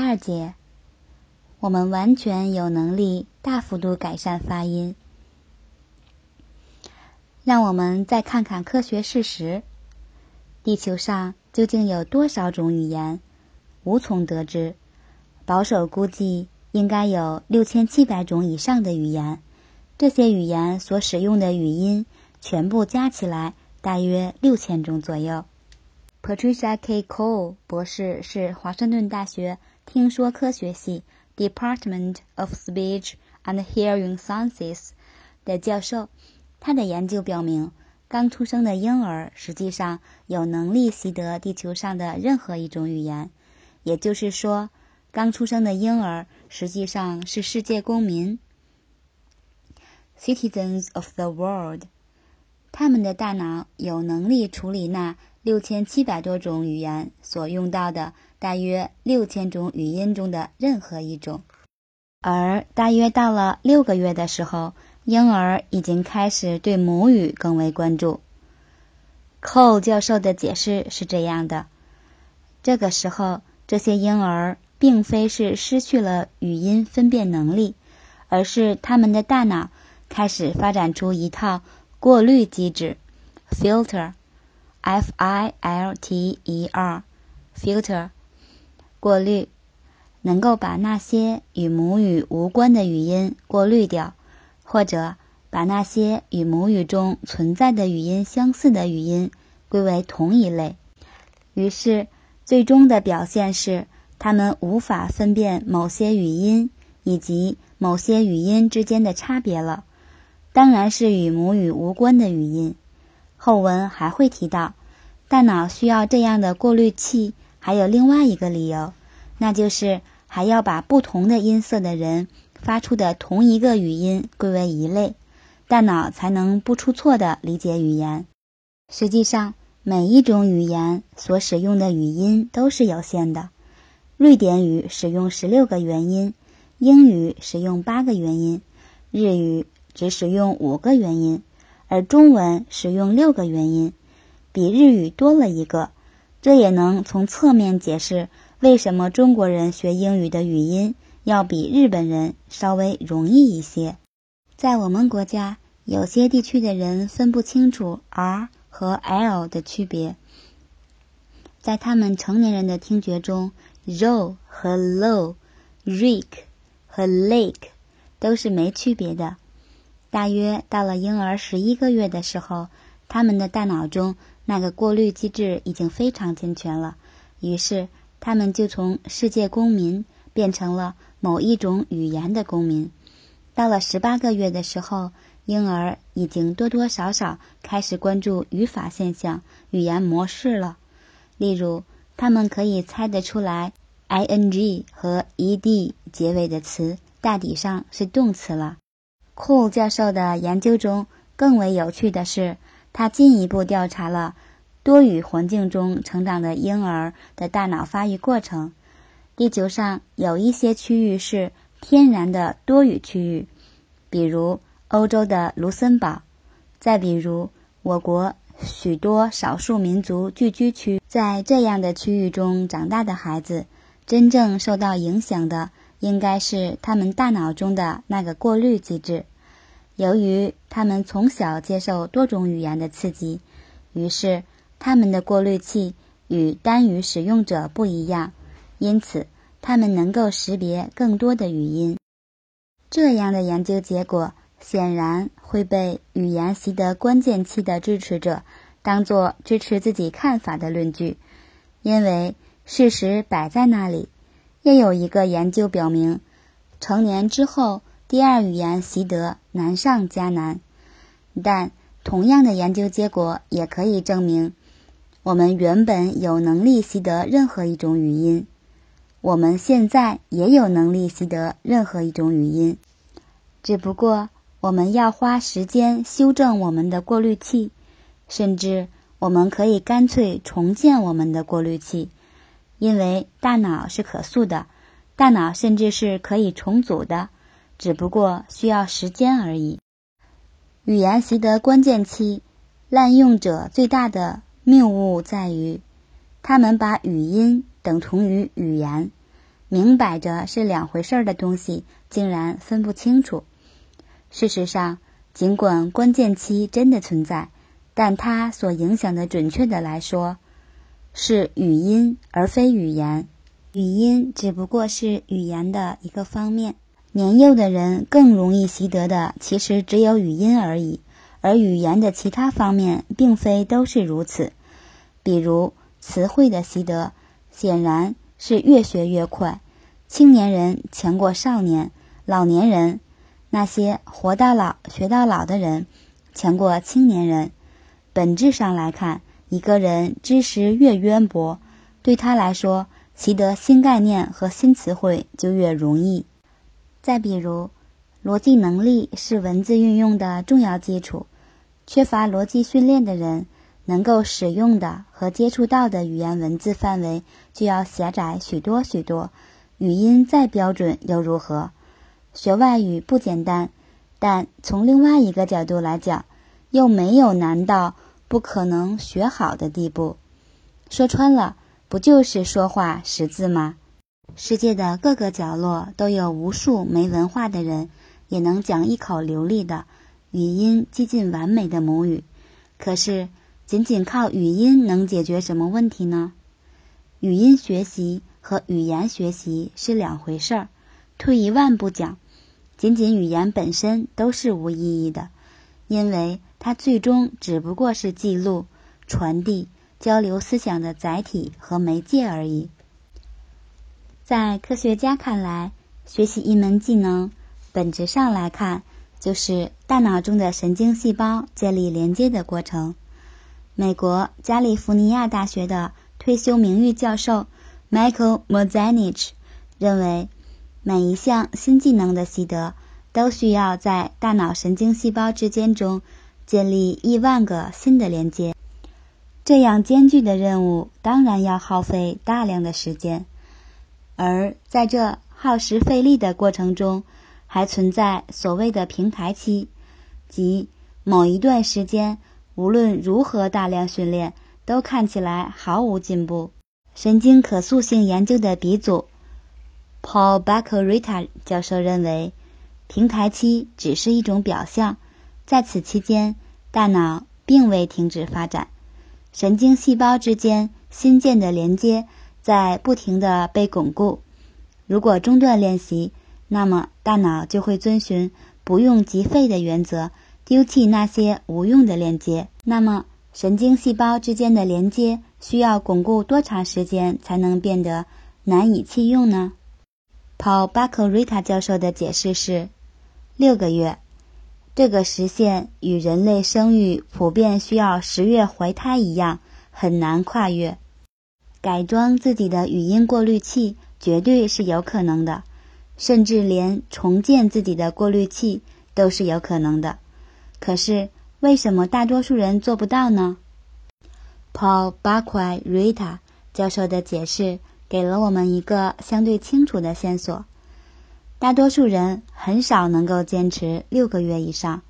第二节，我们完全有能力大幅度改善发音。让我们再看看科学事实：地球上究竟有多少种语言？无从得知。保守估计，应该有六千七百种以上的语言。这些语言所使用的语音，全部加起来大约六千种左右。Patricia K. Cole 博士是华盛顿大学听说科学系 Department of Speech and Hearing Sciences 的教授。他的研究表明，刚出生的婴儿实际上有能力习得地球上的任何一种语言。也就是说，刚出生的婴儿实际上是世界公民。Citizens of the world，他们的大脑有能力处理那六千七百多种语言所用到的大约六千种语音中的任何一种。而大约到了六个月的时候，婴儿已经开始对母语更为关注。Cole 教授的解释是这样的：这个时候，这些婴儿并非是失去了语音分辨能力，而是他们的大脑。开始发展出一套过滤机制，filter，f i l t e r，filter，过滤，能够把那些与母语无关的语音过滤掉，或者把那些与母语中存在的语音相似的语音归为同一类。于是，最终的表现是，他们无法分辨某些语音以及某些语音之间的差别了。当然是与母语无关的语音。后文还会提到，大脑需要这样的过滤器，还有另外一个理由，那就是还要把不同的音色的人发出的同一个语音归为一类，大脑才能不出错的理解语言。实际上，每一种语言所使用的语音都是有限的。瑞典语使用十六个元音，英语使用八个元音，日语。只使用五个元音，而中文使用六个元音，比日语多了一个。这也能从侧面解释为什么中国人学英语的语音要比日本人稍微容易一些。在我们国家，有些地区的人分不清楚 r 和 l 的区别。在他们成年人的听觉中，row 和 lo，rik 和 lake 都是没区别的。大约到了婴儿十一个月的时候，他们的大脑中那个过滤机制已经非常健全了。于是，他们就从世界公民变成了某一种语言的公民。到了十八个月的时候，婴儿已经多多少少开始关注语法现象、语言模式了。例如，他们可以猜得出来，ing 和 ed 结尾的词大抵上是动词了。库教授的研究中更为有趣的是，他进一步调查了多语环境中成长的婴儿的大脑发育过程。地球上有一些区域是天然的多语区域，比如欧洲的卢森堡，再比如我国许多少数民族聚居区。在这样的区域中长大的孩子，真正受到影响的。应该是他们大脑中的那个过滤机制。由于他们从小接受多种语言的刺激，于是他们的过滤器与单语使用者不一样，因此他们能够识别更多的语音。这样的研究结果显然会被语言习得关键期的支持者当作支持自己看法的论据，因为事实摆在那里。又有一个研究表明，成年之后第二语言习得难上加难。但同样的研究结果也可以证明，我们原本有能力习得任何一种语音，我们现在也有能力习得任何一种语音，只不过我们要花时间修正我们的过滤器，甚至我们可以干脆重建我们的过滤器。因为大脑是可塑的，大脑甚至是可以重组的，只不过需要时间而已。语言习得关键期滥用者最大的谬误在于，他们把语音等同于语言，明摆着是两回事儿的东西，竟然分不清楚。事实上，尽管关键期真的存在，但它所影响的，准确的来说，是语音而非语言。语音只不过是语言的一个方面。年幼的人更容易习得的，其实只有语音而已，而语言的其他方面并非都是如此。比如词汇的习得，显然是越学越快，青年人强过少年，老年人。那些活到老学到老的人，强过青年人。本质上来看，一个人知识越渊博，对他来说，习得新概念和新词汇就越容易。再比如，逻辑能力是文字运用的重要基础。缺乏逻辑训练的人，能够使用的和接触到的语言文字范围就要狭窄许多许多。语音再标准又如何？学外语不简单，但从另外一个角度来讲，又没有难到不可能学好的地步。说穿了，不就是说话识字吗？世界的各个角落都有无数没文化的人，也能讲一口流利的语音接近完美的母语。可是，仅仅靠语音能解决什么问题呢？语音学习和语言学习是两回事儿。退一万步讲，仅仅语言本身都是无意义的，因为它最终只不过是记录、传递、交流思想的载体和媒介而已。在科学家看来，学习一门技能，本质上来看，就是大脑中的神经细胞建立连接的过程。美国加利福尼亚大学的退休名誉教授 Michael Mozanich 认为。每一项新技能的习得，都需要在大脑神经细胞之间中建立亿万个新的连接。这样艰巨的任务，当然要耗费大量的时间。而在这耗时费力的过程中，还存在所谓的平台期，即某一段时间，无论如何大量训练，都看起来毫无进步。神经可塑性研究的鼻祖。Paul Baccarita 教授认为，平台期只是一种表象，在此期间，大脑并未停止发展，神经细胞之间新建的连接在不停的被巩固。如果中断练习，那么大脑就会遵循不用即废的原则，丢弃那些无用的链接。那么，神经细胞之间的连接需要巩固多长时间才能变得难以弃用呢？Paul Baccarita 教授的解释是：六个月，这个时限与人类生育普遍需要十月怀胎一样，很难跨越。改装自己的语音过滤器绝对是有可能的，甚至连重建自己的过滤器都是有可能的。可是，为什么大多数人做不到呢？Paul Baccarita 教授的解释。给了我们一个相对清楚的线索：大多数人很少能够坚持六个月以上。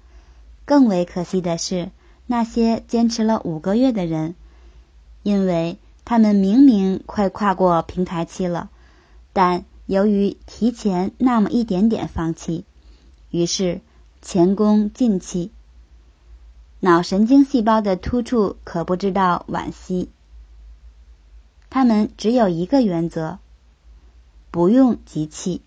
更为可惜的是，那些坚持了五个月的人，因为他们明明快跨过平台期了，但由于提前那么一点点放弃，于是前功尽弃。脑神经细胞的突触可不知道惋惜。他们只有一个原则：不用急气。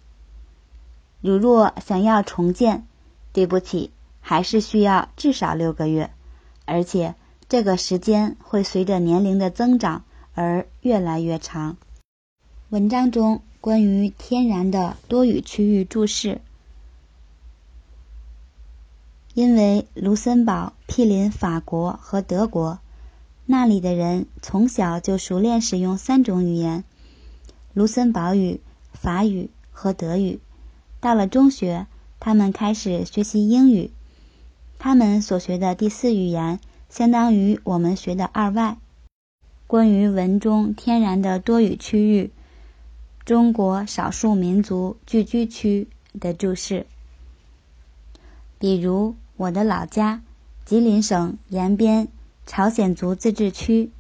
如若想要重建，对不起，还是需要至少六个月，而且这个时间会随着年龄的增长而越来越长。文章中关于天然的多语区域注释，因为卢森堡毗邻法国和德国。那里的人从小就熟练使用三种语言：卢森堡语、法语和德语。到了中学，他们开始学习英语。他们所学的第四语言相当于我们学的二外。关于文中天然的多语区域中国少数民族聚居区的注释。比如我的老家吉林省延边朝鲜族自治区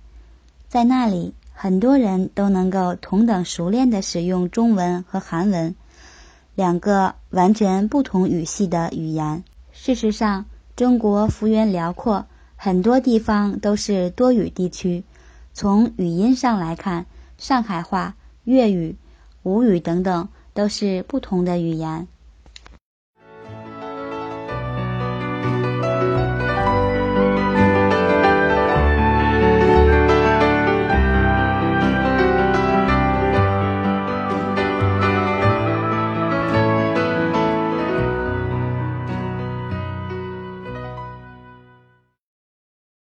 在那里很多人都能够同等熟练地使用中文和韩文两个完全不同语系的语言。事实上中国幅员辽阔很多地方都是多雨地区。从语音上来看上海话粤语吴语等等都是不同的语言。